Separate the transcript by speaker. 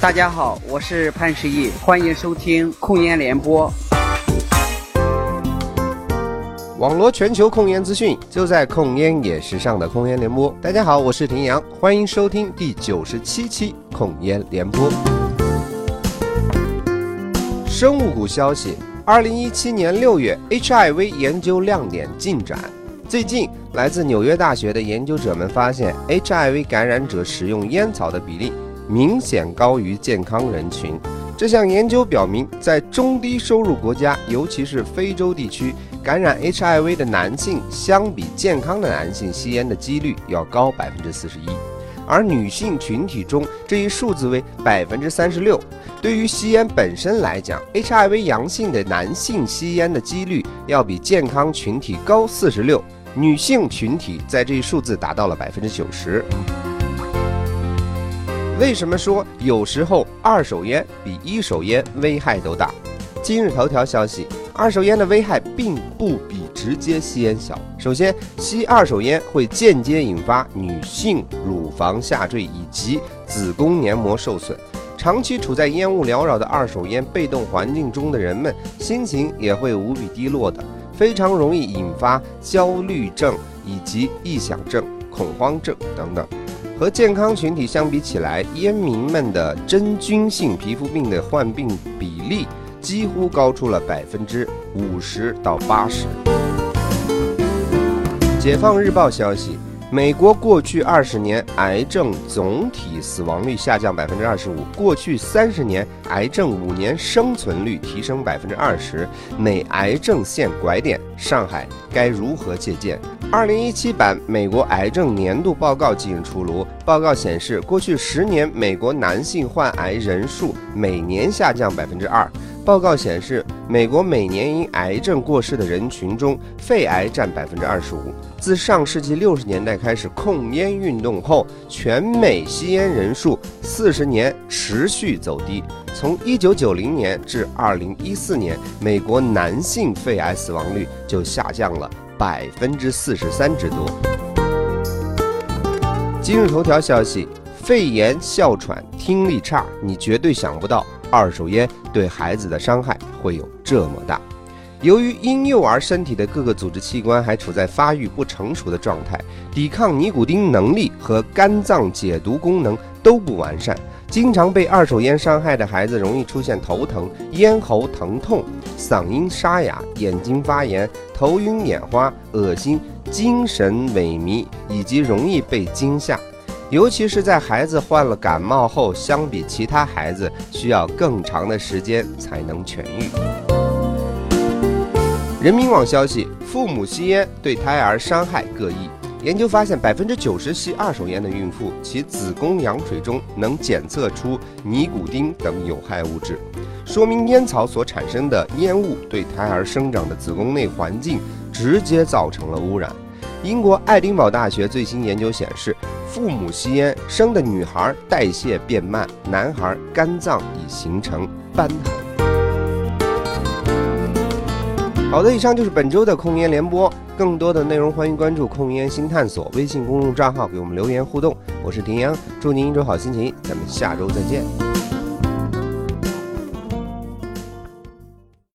Speaker 1: 大家好，我是潘石屹，欢迎收听控烟联播。
Speaker 2: 网罗全球控烟资讯，就在控烟也时尚的控烟联播。大家好，我是庭阳，欢迎收听第九十七期控烟联播。生物股消息：二零一七年六月，HIV 研究亮点进展。最近，来自纽约大学的研究者们发现，HIV 感染者使用烟草的比例明显高于健康人群。这项研究表明，在中低收入国家，尤其是非洲地区，感染 HIV 的男性相比健康的男性吸烟的几率要高百分之四十一，而女性群体中这一数字为百分之三十六。对于吸烟本身来讲，HIV 阳性的男性吸烟的几率要比健康群体高四十六，女性群体在这一数字达到了百分之九十。为什么说有时候二手烟比一手烟危害都大？今日头条消息，二手烟的危害并不比直接吸烟小。首先，吸二手烟会间接引发女性乳房下坠以及子宫黏膜受损。长期处在烟雾缭绕的二手烟被动环境中的人们，心情也会无比低落的，非常容易引发焦虑症以及臆想症、恐慌症等等。和健康群体相比起来，烟民们的真菌性皮肤病的患病比例几乎高出了百分之五十到八十。解放日报消息。美国过去二十年癌症总体死亡率下降百分之二十五，过去三十年癌症五年生存率提升百分之二十，美癌症现拐点，上海该如何借鉴？二零一七版美国癌症年度报告近日出炉，报告显示，过去十年美国男性患癌人数每年下降百分之二。报告显示，美国每年因癌症过世的人群中，肺癌占百分之二十五。自上世纪六十年代开始控烟运动后，全美吸烟人数四十年持续走低。从一九九零年至二零一四年，美国男性肺癌死亡率就下降了百分之四十三之多。今日头条消息：肺炎、哮喘、听力差，你绝对想不到。二手烟对孩子的伤害会有这么大？由于婴幼儿身体的各个组织器官还处在发育不成熟的状态，抵抗尼古丁能力和肝脏解毒功能都不完善，经常被二手烟伤害的孩子容易出现头疼、咽喉疼痛、嗓音沙哑、眼睛发炎、头晕眼花、恶心、精神萎靡，以及容易被惊吓。尤其是在孩子患了感冒后，相比其他孩子需要更长的时间才能痊愈。人民网消息：父母吸烟对胎儿伤害各异。研究发现，百分之九十吸二手烟的孕妇，其子宫羊水中能检测出尼古丁等有害物质，说明烟草所产生的烟雾对胎儿生长的子宫内环境直接造成了污染。英国爱丁堡大学最新研究显示。父母吸烟生的女孩代谢变慢，男孩肝脏已形成瘢痕。好的，以上就是本周的控烟联播。更多的内容欢迎关注“控烟新探索”微信公众账号，给我们留言互动。我是丁阳，祝您一周好心情，咱们下周再见。